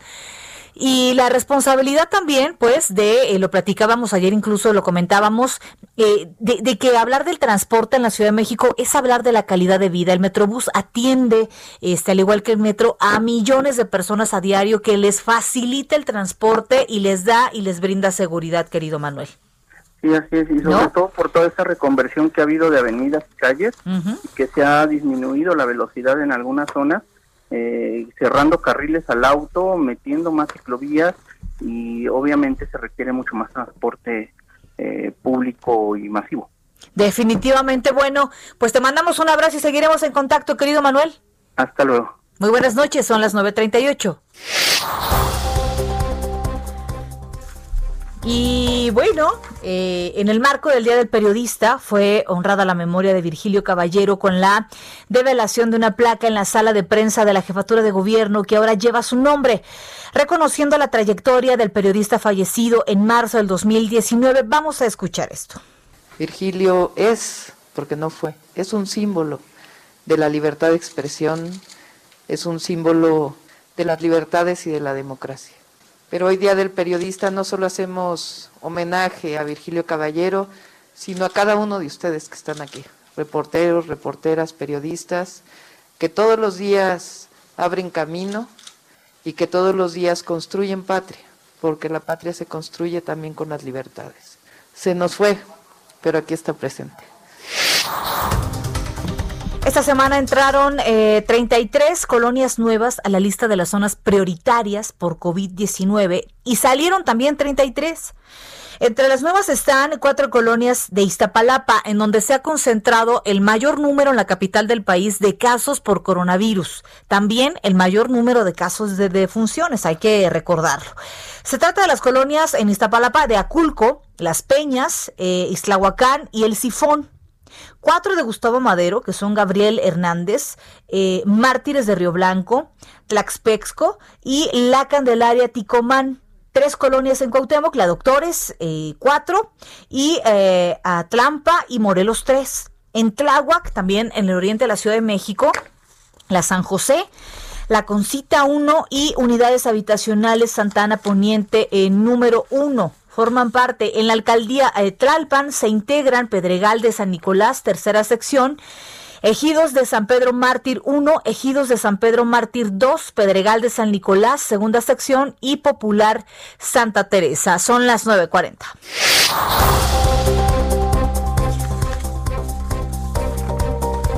S2: y la responsabilidad también, pues, de, eh, lo platicábamos ayer, incluso lo comentábamos, eh, de, que hablar del transporte en la Ciudad de México es hablar de la calidad de vida. El Metrobús atiende, este, al igual que el metro, a millones de personas a diario que les facilita el transporte y les da y les brinda seguridad, querido Manuel.
S10: Sí, así es, y sobre todo por toda esa reconversión que ha habido de avenidas y calles, que se ha disminuido la velocidad en algunas zonas eh, cerrando carriles al auto, metiendo más ciclovías y obviamente se requiere mucho más transporte eh, público y masivo.
S2: Definitivamente, bueno, pues te mandamos un abrazo y seguiremos en contacto, querido Manuel.
S10: Hasta luego.
S2: Muy buenas noches, son las 9.38. Y bueno, eh, en el marco del Día del Periodista fue honrada la memoria de Virgilio Caballero con la develación de una placa en la sala de prensa de la jefatura de gobierno que ahora lleva su nombre, reconociendo la trayectoria del periodista fallecido en marzo del 2019. Vamos a escuchar esto.
S11: Virgilio es, porque no fue, es un símbolo de la libertad de expresión, es un símbolo de las libertades y de la democracia. Pero hoy Día del Periodista no solo hacemos homenaje a Virgilio Caballero, sino a cada uno de ustedes que están aquí, reporteros, reporteras, periodistas, que todos los días abren camino y que todos los días construyen patria, porque la patria se construye también con las libertades. Se nos fue, pero aquí está presente.
S2: Esta semana entraron eh, 33 colonias nuevas a la lista de las zonas prioritarias por COVID-19 y salieron también 33. Entre las nuevas están cuatro colonias de Iztapalapa, en donde se ha concentrado el mayor número en la capital del país de casos por coronavirus. También el mayor número de casos de defunciones, hay que recordarlo. Se trata de las colonias en Iztapalapa de Aculco, Las Peñas, eh, Islahuacán y El Sifón. Cuatro de Gustavo Madero, que son Gabriel Hernández, eh, Mártires de Río Blanco, Tlaxpexco y La Candelaria Ticomán. Tres colonias en Cuauhtémoc, La Doctores, eh, cuatro, y eh, Atlampa y Morelos, tres. En Tláhuac, también en el oriente de la Ciudad de México, La San José, La Concita 1 y unidades habitacionales Santana Poniente en número 1 forman parte. En la alcaldía de Tlalpan se integran Pedregal de San Nicolás, tercera sección, Ejidos de San Pedro Mártir 1, Ejidos de San Pedro Mártir 2, Pedregal de San Nicolás, segunda sección y Popular Santa Teresa. Son las 9.40.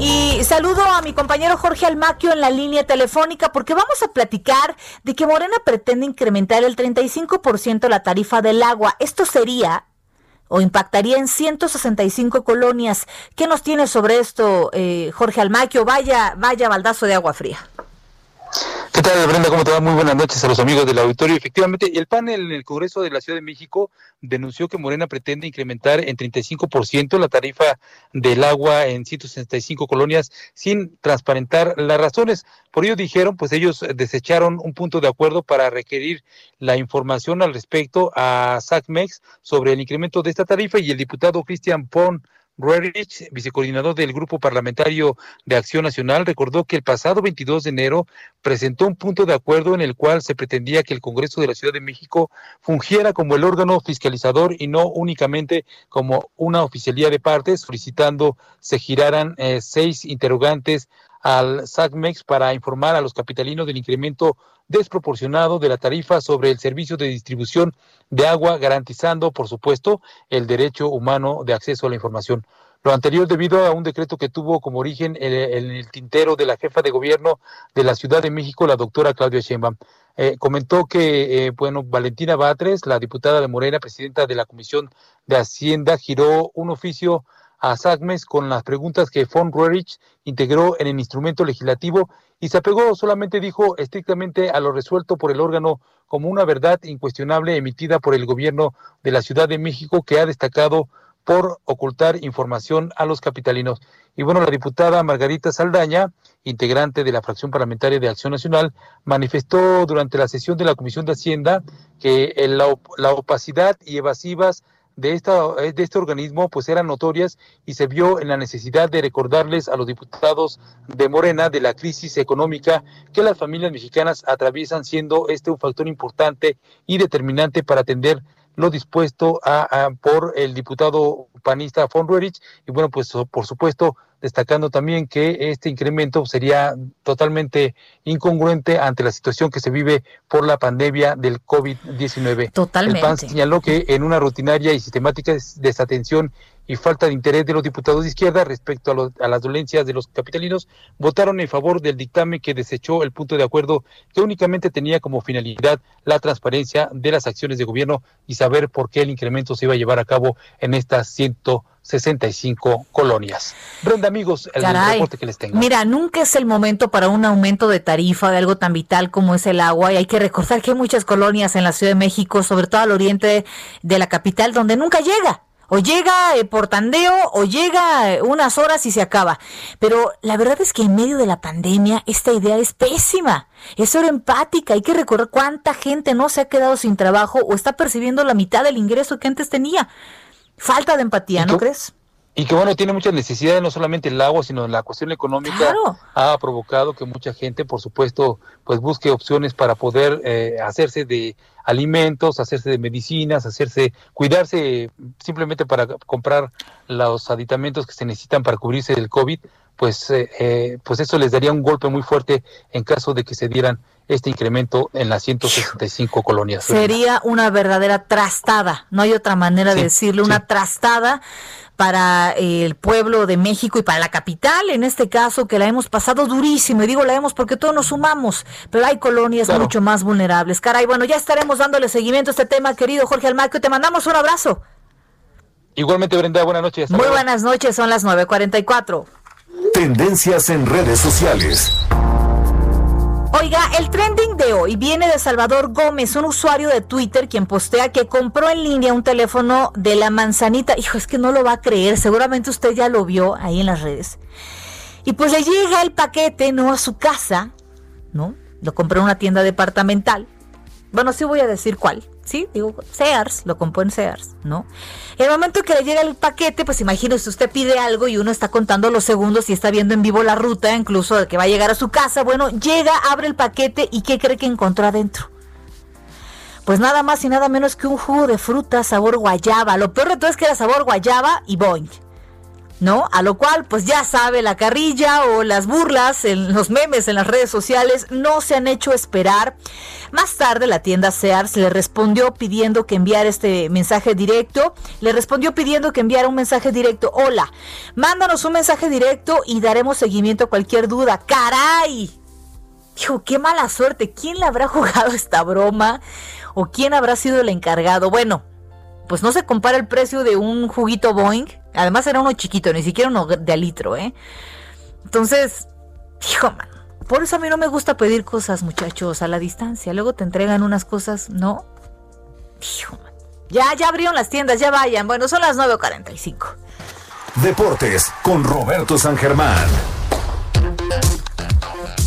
S2: Y saludo a mi compañero Jorge Almaquio en la línea telefónica porque vamos a platicar de que Morena pretende incrementar el 35% la tarifa del agua. Esto sería o impactaría en 165 colonias. ¿Qué nos tiene sobre esto, eh, Jorge Almaquio? Vaya, vaya baldazo de agua fría.
S12: ¿Qué tal, Brenda? ¿Cómo te va? Muy buenas noches a los amigos del auditorio. Efectivamente, el panel en el Congreso de la Ciudad de México denunció que Morena pretende incrementar en 35% la tarifa del agua en 165 colonias sin transparentar las razones. Por ello dijeron, pues ellos desecharon un punto de acuerdo para requerir la información al respecto a SACMEX sobre el incremento de esta tarifa y el diputado Cristian Pon Rerich, vicecoordinador del Grupo Parlamentario de Acción Nacional, recordó que el pasado 22 de enero presentó un punto de acuerdo en el cual se pretendía que el Congreso de la Ciudad de México fungiera como el órgano fiscalizador y no únicamente como una oficialía de partes, solicitando se giraran eh, seis interrogantes al SACMEX para informar a los capitalinos del incremento desproporcionado de la tarifa sobre el servicio de distribución de agua, garantizando, por supuesto, el derecho humano de acceso a la información. Lo anterior debido a un decreto que tuvo como origen el, tintero de la jefa de gobierno de la Ciudad de México, la doctora Claudia Sheinbaum. Eh, comentó que, eh, bueno, Valentina Batres, la diputada de Morena, presidenta de la Comisión de Hacienda, giró un oficio a SACMES con las preguntas que Von Roerich integró en el instrumento legislativo y se apegó, solamente dijo estrictamente a lo resuelto por el órgano como una verdad incuestionable emitida por el gobierno de la Ciudad de México que ha destacado por ocultar información a los capitalinos. Y bueno, la diputada Margarita Saldaña, integrante de la fracción parlamentaria de Acción Nacional, manifestó durante la sesión de la Comisión de Hacienda que la, la opacidad y evasivas de, esta, de este organismo pues eran notorias y se vio en la necesidad de recordarles a los diputados de Morena de la crisis económica que las familias mexicanas atraviesan siendo este un factor importante y determinante para atender lo dispuesto a, por el diputado panista von Ruerich y bueno pues por supuesto destacando también que este incremento sería totalmente incongruente ante la situación que se vive por la pandemia del COVID-19.
S2: Totalmente.
S12: El PAN señaló que en una rutinaria y sistemática desatención y falta de interés de los diputados de izquierda respecto a, a las dolencias de los capitalinos, votaron en favor del dictamen que desechó el punto de acuerdo que únicamente tenía como finalidad la transparencia de las acciones de gobierno y saber por qué el incremento se iba a llevar a cabo en estas 165 colonias. Brenda, amigos, el reporte que les tengo.
S2: Mira, nunca es el momento para un aumento de tarifa de algo tan vital como es el agua y hay que recordar que hay muchas colonias en la Ciudad de México, sobre todo al oriente de la capital, donde nunca llega. O llega eh, por tandeo o llega eh, unas horas y se acaba. Pero la verdad es que en medio de la pandemia esta idea es pésima. Es hora empática. Hay que recordar cuánta gente no se ha quedado sin trabajo o está percibiendo la mitad del ingreso que antes tenía. Falta de empatía, ¿no crees?
S12: y que bueno, tiene muchas necesidades, no solamente el agua, sino la cuestión económica ha provocado que mucha gente, por supuesto, pues busque opciones para poder eh, hacerse de alimentos, hacerse de medicinas, hacerse, cuidarse simplemente para comprar los aditamentos que se necesitan para cubrirse del COVID, pues, eh, eh, pues eso les daría un golpe muy fuerte en caso de que se dieran este incremento en las 165 colonias.
S2: Sería una verdadera trastada, no hay otra manera de decirlo, una trastada para el pueblo de México y para la capital, en este caso, que la hemos pasado durísimo. Y digo la hemos porque todos nos sumamos, pero hay colonias mucho más vulnerables. Caray, bueno, ya estaremos dándole seguimiento a este tema, querido Jorge Almaquio. Te mandamos un abrazo.
S12: Igualmente, Brenda, buenas noches.
S2: Muy buenas noches, son las 9.44.
S1: Tendencias en redes sociales.
S2: Oiga, el trending de hoy viene de Salvador Gómez, un usuario de Twitter quien postea que compró en línea un teléfono de la manzanita. Hijo, es que no lo va a creer, seguramente usted ya lo vio ahí en las redes. Y pues le llega el paquete, no a su casa, ¿no? Lo compró en una tienda departamental. Bueno, sí voy a decir cuál. Sí, digo, Sears, lo compró en Sears, ¿no? El momento que le llega el paquete, pues imagínese, usted pide algo y uno está contando los segundos y está viendo en vivo la ruta, incluso de que va a llegar a su casa. Bueno, llega, abre el paquete y ¿qué cree que encontró adentro? Pues nada más y nada menos que un jugo de fruta sabor guayaba. Lo peor de todo es que era sabor guayaba y boing. ¿No? A lo cual, pues ya sabe, la carrilla o las burlas en los memes en las redes sociales no se han hecho esperar. Más tarde, la tienda Sears le respondió pidiendo que enviara este mensaje directo. Le respondió pidiendo que enviara un mensaje directo. Hola, mándanos un mensaje directo y daremos seguimiento a cualquier duda. ¡Caray! Dijo, qué mala suerte. ¿Quién le habrá [LAUGHS] jugado esta broma? ¿O quién habrá sido el encargado? Bueno, pues no se compara el precio de un juguito Boeing. Además era uno chiquito, ni siquiera uno de a litro, ¿eh? Entonces, hijo, man, por eso a mí no me gusta pedir cosas, muchachos, a la distancia. Luego te entregan unas cosas, ¿no? Hijo, man. Ya, ya abrieron las tiendas, ya vayan. Bueno, son las 9.45.
S1: Deportes con Roberto San Germán.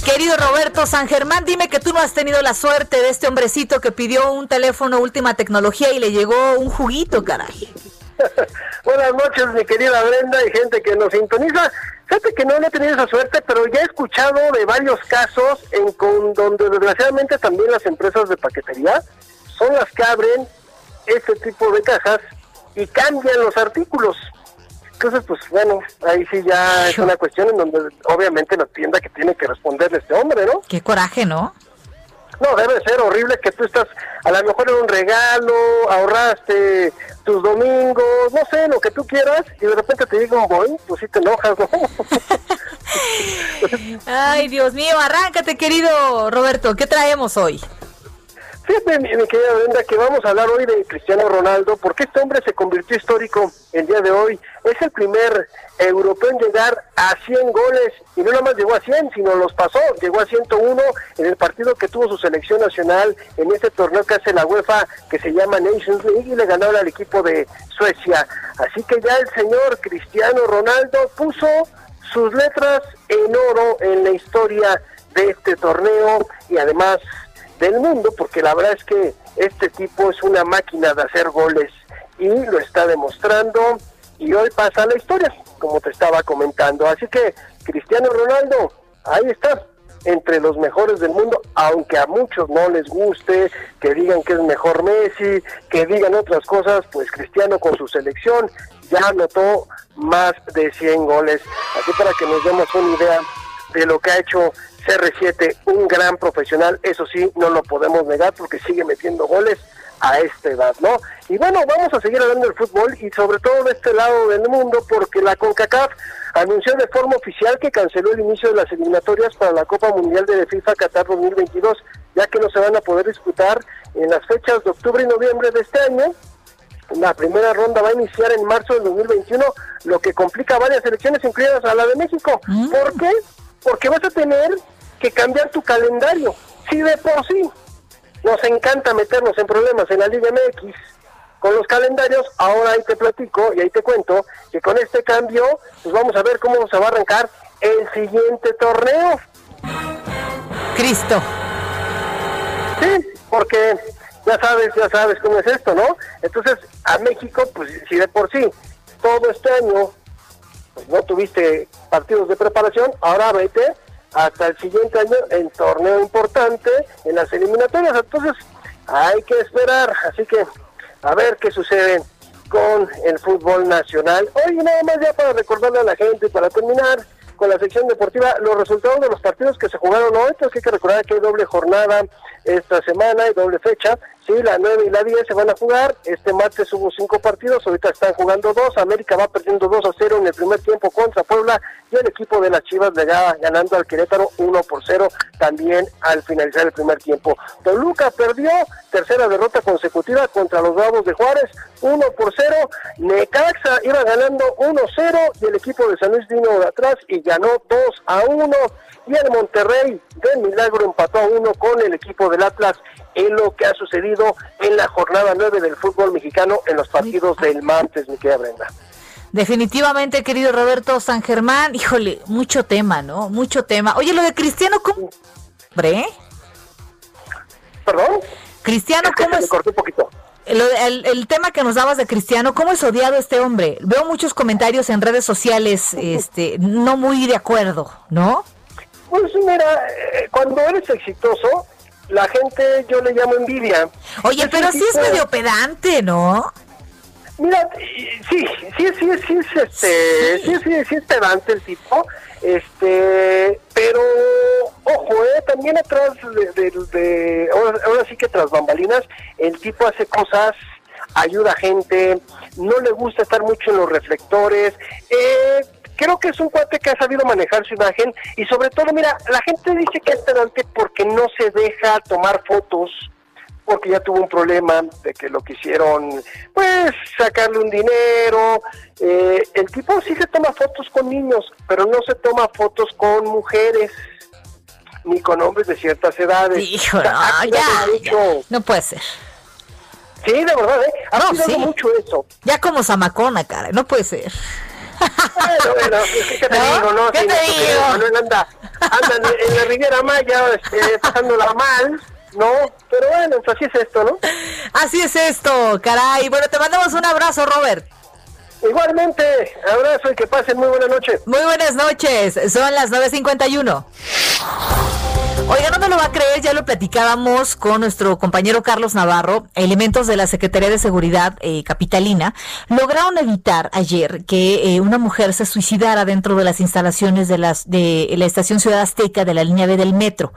S2: Querido Roberto San Germán, dime que tú no has tenido la suerte de este hombrecito que pidió un teléfono última tecnología y le llegó un juguito, caray. [LAUGHS]
S13: Buenas noches, mi querida Brenda y gente que nos sintoniza. Fíjate que no, he tenido esa suerte, pero ya he escuchado de varios casos en con, donde desgraciadamente también las empresas de paquetería son las que abren este tipo de cajas y cambian los artículos. Entonces, pues bueno, ahí sí ya es una cuestión en donde obviamente la tienda que tiene que responderle este hombre, ¿no?
S2: Qué coraje, ¿no?
S13: No, debe ser horrible que tú estás, a lo mejor en un regalo, ahorraste tus domingos, no sé, lo que tú quieras, y de repente te diga un pues sí te enojas, ¿no? [LAUGHS]
S2: Ay, Dios mío, arráncate, querido Roberto, ¿qué traemos hoy?
S13: Fíjate, mi, querida Brenda, que vamos a hablar hoy de Cristiano Ronaldo, porque este hombre se convirtió histórico el día de hoy. Es el primer europeo en llegar a 100 goles, y no nada más llegó a 100, sino los pasó. Llegó a 101 en el partido que tuvo su selección nacional en este torneo que hace la UEFA, que se llama Nations League, y le ganó al equipo de Suecia. Así que ya el señor Cristiano Ronaldo puso sus letras en oro en la historia de este torneo y además del mundo, porque la verdad es que este tipo es una máquina de hacer goles y lo está demostrando y hoy pasa la historia, como te estaba comentando. Así que Cristiano Ronaldo, ahí está, entre los mejores del mundo, aunque a muchos no les guste, que digan que es mejor Messi, que digan otras cosas, pues Cristiano con su selección ya anotó más de 100 goles. Así para que nos demos una idea de lo que ha hecho CR7, un gran profesional, eso sí, no lo podemos negar porque sigue metiendo goles, a esta edad, ¿no? Y bueno, vamos a seguir hablando del fútbol y sobre todo de este lado del mundo porque la CONCACAF anunció de forma oficial que canceló el inicio de las eliminatorias para la Copa Mundial de FIFA Qatar 2022, ya que no se van a poder disputar en las fechas de octubre y noviembre de este año. La primera ronda va a iniciar en marzo del 2021, lo que complica varias elecciones, incluidas a la de México. ¿Por qué? Porque vas a tener que cambiar tu calendario. Si de por sí nos encanta meternos en problemas en la Liga MX con los calendarios, ahora ahí te platico y ahí te cuento que con este cambio, pues vamos a ver cómo se va a arrancar el siguiente torneo.
S2: Cristo.
S13: Sí, porque ya sabes, ya sabes cómo es esto, ¿no? Entonces, a México, pues si de por sí todo este año pues, no tuviste partidos de preparación, ahora vete hasta el siguiente año en torneo importante, en las eliminatorias. Entonces, hay que esperar. Así que, a ver qué sucede con el fútbol nacional. Hoy nada más ya para recordarle a la gente, para terminar con la sección deportiva, los resultados de los partidos que se jugaron hoy, pues hay que recordar que hay doble jornada esta semana, hay doble fecha, sí, la 9 y la 10 se van a jugar, este martes hubo cinco partidos, ahorita están jugando dos, América va perdiendo 2 a 0 en el primer tiempo contra Puebla y el equipo de las Chivas le va ganando al Querétaro 1 por 0 también al finalizar el primer tiempo. Toluca perdió, tercera derrota consecutiva contra los Bravos de Juárez, 1 por 0, Necaxa iba ganando 1-0 y el equipo de San Luis vino de atrás y ganó 2 a 1 y el Monterrey de Milagro empató a 1 con el equipo del Atlas en lo que ha sucedido en la jornada 9 del fútbol mexicano en los partidos del martes, mi querida Brenda.
S2: Definitivamente, querido Roberto San Germán, híjole, mucho tema, ¿no? Mucho tema. Oye, lo de Cristiano, ¿cómo? ¿Bre?
S13: ¿Perdón?
S2: Cristiano, ¿cómo es?
S13: corté un poquito.
S2: El, el tema que nos dabas de Cristiano, ¿cómo es odiado este hombre? Veo muchos comentarios en redes sociales, este, no muy de acuerdo, ¿no?
S13: Pues mira, eh, cuando eres exitoso, la gente yo le llamo envidia.
S2: Oye,
S13: Es
S2: pero sí es medio pedante, ¿no?
S13: Mira, sí, sí, sí, sí, es este, sí, sí, sí es pedante el tipo, este, pero ojo, eh, también atrás de, de- de- ahora, ahora sí que tras bambalinas, el tipo hace cosas, ayuda a gente, no le gusta estar mucho en los reflectores, eh, creo que es un cuate que ha sabido manejar su imagen y sobre todo, mira, la gente dice que es pedante porque no se deja tomar fotos porque ya tuvo un problema de que lo quisieron, pues, sacarle un dinero. Eh, el tipo sí se toma fotos con niños, pero no se toma fotos con mujeres ni con hombres de ciertas edades.
S2: Hijo,
S13: O sea, ha
S2: no, ya, No puede ser.
S13: Sí, de verdad, ¿eh? Ha
S2: No, sí.
S13: mucho eso.
S2: Ya como Zamacona, cara, no puede ser.
S13: Bueno, bueno, ¿qué te
S2: ¿No?
S13: digo, no?
S2: ¿Qué
S13: Sí,
S2: te
S13: querido
S2: digo?
S13: Manuel anda, anda en- la Riviera Maya, este, pasándola mal, ¿no? Pero bueno, pues así es esto, ¿no?
S2: Así es esto, caray. Bueno, te mandamos un abrazo, Robert.
S13: Igualmente, abrazo y que pasen muy buena noche.
S2: Muy buenas noches, son las 9.51. Oiga, no me lo va a creer, ya lo platicábamos con nuestro compañero Carlos Navarro, elementos de la Secretaría de Seguridad eh, Capitalina, lograron evitar ayer que eh, una mujer se suicidara dentro de las instalaciones de, las, de la estación Ciudad Azteca de la línea B del metro.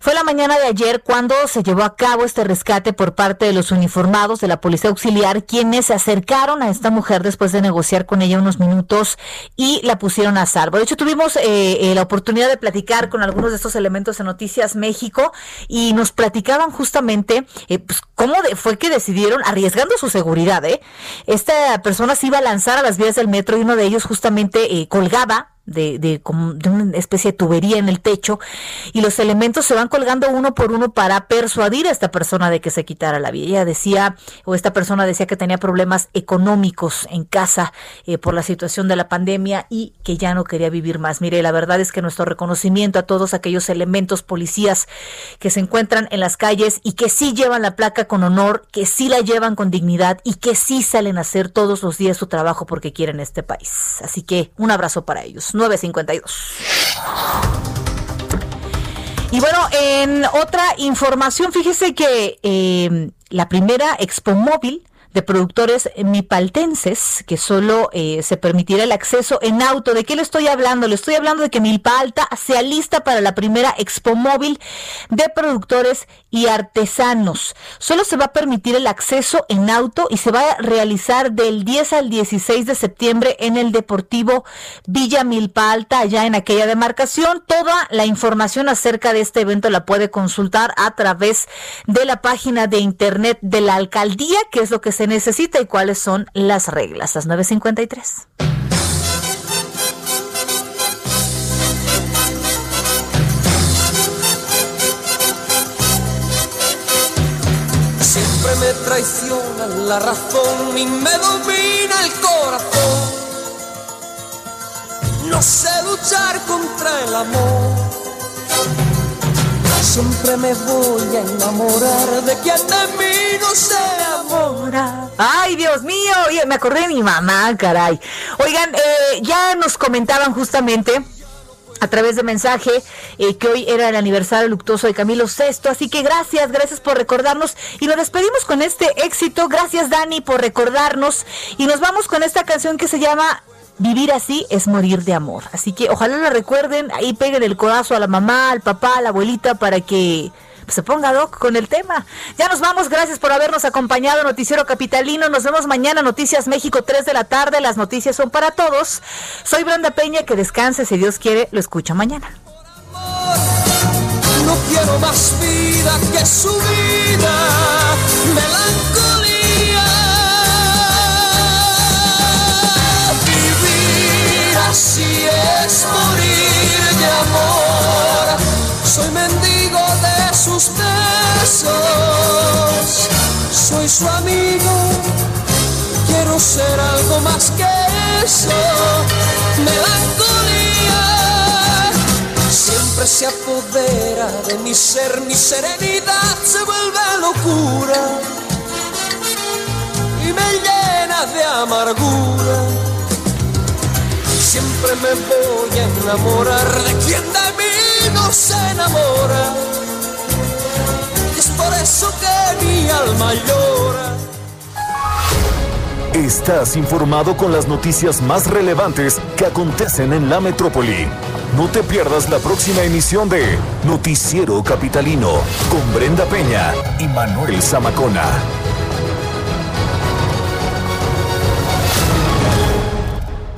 S2: Fue la mañana de ayer cuando se llevó a cabo este rescate por parte de los uniformados de la Policía Auxiliar, quienes se acercaron a esta mujer después de negociar con ella unos minutos y la pusieron a salvo. De hecho, tuvimos eh, eh, la oportunidad de platicar con algunos de estos elementos en Noticias México y nos platicaban justamente eh, pues, cómo fue que decidieron, arriesgando su seguridad, ¿eh? esta persona se iba a lanzar a las vías del metro y uno de ellos justamente eh, colgaba de, de, de una especie de tubería en el techo y los elementos se van colgando uno por uno para persuadir a esta persona de que se quitara la vida. Ella decía, o esta persona decía que tenía problemas económicos en casa eh, por la situación de la pandemia y que ya no quería vivir más. Mire, la verdad es que nuestro reconocimiento a todos aquellos elementos policías que se encuentran en las calles y que sí llevan la placa con honor, que sí la llevan con dignidad y que sí salen a hacer todos los días su trabajo porque quieren este país. Así que un abrazo para ellos. 952. Y bueno, en otra información, fíjese que eh, la primera Expo Móvil de productores mipaltenses que solo eh, se permitirá el acceso en auto. ¿De qué le estoy hablando? Le estoy hablando de que Milpa Alta se alista para la primera Expo Móvil de productores y artesanos. Solo se va a permitir el acceso en auto y se va a realizar del 10 al 16 de septiembre en el Deportivo Villa Milpa Alta, allá en aquella demarcación. Toda la información acerca de este evento la puede consultar a través de la página de internet de la alcaldía, qué es lo que se necesita y cuáles son las reglas. Las 953.
S14: Siempre me traiciona la razón y me domina el corazón. No sé luchar contra el amor. Siempre me voy a enamorar de quien de mí no se enamora.
S2: Ay, Dios mío, me acordé de mi mamá, caray. Oigan, eh, ya nos comentaban justamente a través de mensaje eh, que hoy era el aniversario luctuoso de Camilo VI. Así que gracias, gracias por recordarnos. Y nos despedimos con este éxito. Gracias, Dani, por recordarnos. Y nos vamos con esta canción que se llama Vivir así es morir de amor. Así que ojalá la recuerden, ahí peguen el codazo a la mamá, al papá, a la abuelita para que se ponga doc con el tema. Ya nos vamos, gracias por habernos acompañado, Noticiero Capitalino. Nos vemos mañana, Noticias México, 3 de la tarde. Las noticias son para todos. Soy Brenda Peña, que descanse, si Dios quiere, lo escucha mañana.
S14: No quiero más vida que su vida, melancolía. Es morir de amor. Soy mendigo de sus besos, soy su amigo. Quiero ser algo más que eso, melancolía siempre se apodera de mi ser, mi serenidad se vuelve locura y me llena de amargura. Siempre me voy a enamorar de quien de mí no se enamora. Es por eso que mi alma llora.
S1: Estás informado con las noticias más relevantes que acontecen en la metrópoli. No te pierdas la próxima emisión de Noticiero Capitalino con Brenda Peña y Manuel Zamacona.